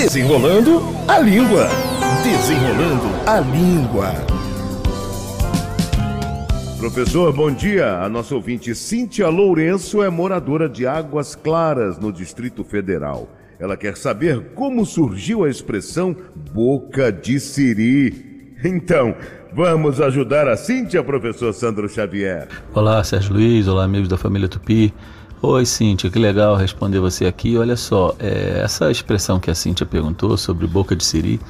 Desenrolando a língua. Desenrolando a língua. Professor, bom dia. A nossa ouvinte Cíntia Lourenço é moradora de Águas Claras, no Distrito Federal. Ela quer saber como surgiu a expressão boca de siri. Então, vamos ajudar a Cíntia, professor Sandro Xavier. Olá, Sérgio Luiz. Olá, amigos da família Tupi. Oi, Cíntia, que legal responder você aqui. Olha só, é, essa expressão que a Cíntia perguntou sobre boca de siri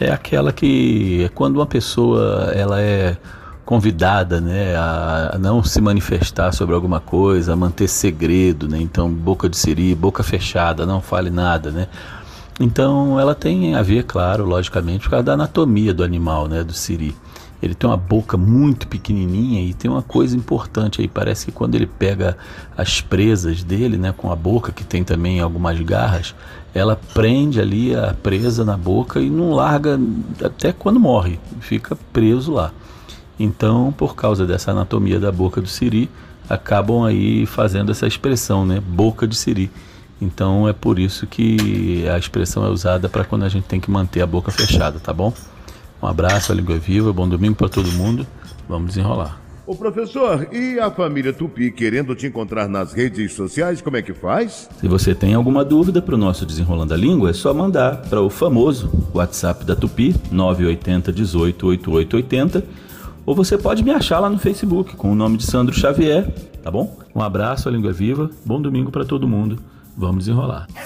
é aquela que é quando uma pessoa ela é convidada né, a não se manifestar sobre alguma coisa, a manter segredo, né? Então, boca de siri, boca fechada, não fale nada, né? Então, ela tem a ver, claro, logicamente, por causa da anatomia do animal, né, do siri. Ele tem uma boca muito pequenininha e tem uma coisa importante aí, parece que quando ele pega as presas dele, né, com a boca que tem também algumas garras, ela prende ali a presa na boca e não larga até quando morre, fica preso lá. Então, por causa dessa anatomia da boca do siri, acabam aí fazendo essa expressão, né, boca de siri. Então é por isso que a expressão é usada para quando a gente tem que manter a boca fechada, tá bom? Um abraço, a língua viva, bom domingo para todo mundo. Vamos desenrolar. Ô professor, e a família Tupi querendo te encontrar nas redes sociais, como é que faz? Se você tem alguma dúvida para o nosso Desenrolando a Língua, é só mandar para o famoso WhatsApp da Tupi, 980 18 8880, ou você pode me achar lá no Facebook com o nome de Sandro Xavier, tá bom? Um abraço, a língua viva, bom domingo para todo mundo. Vamos desenrolar. É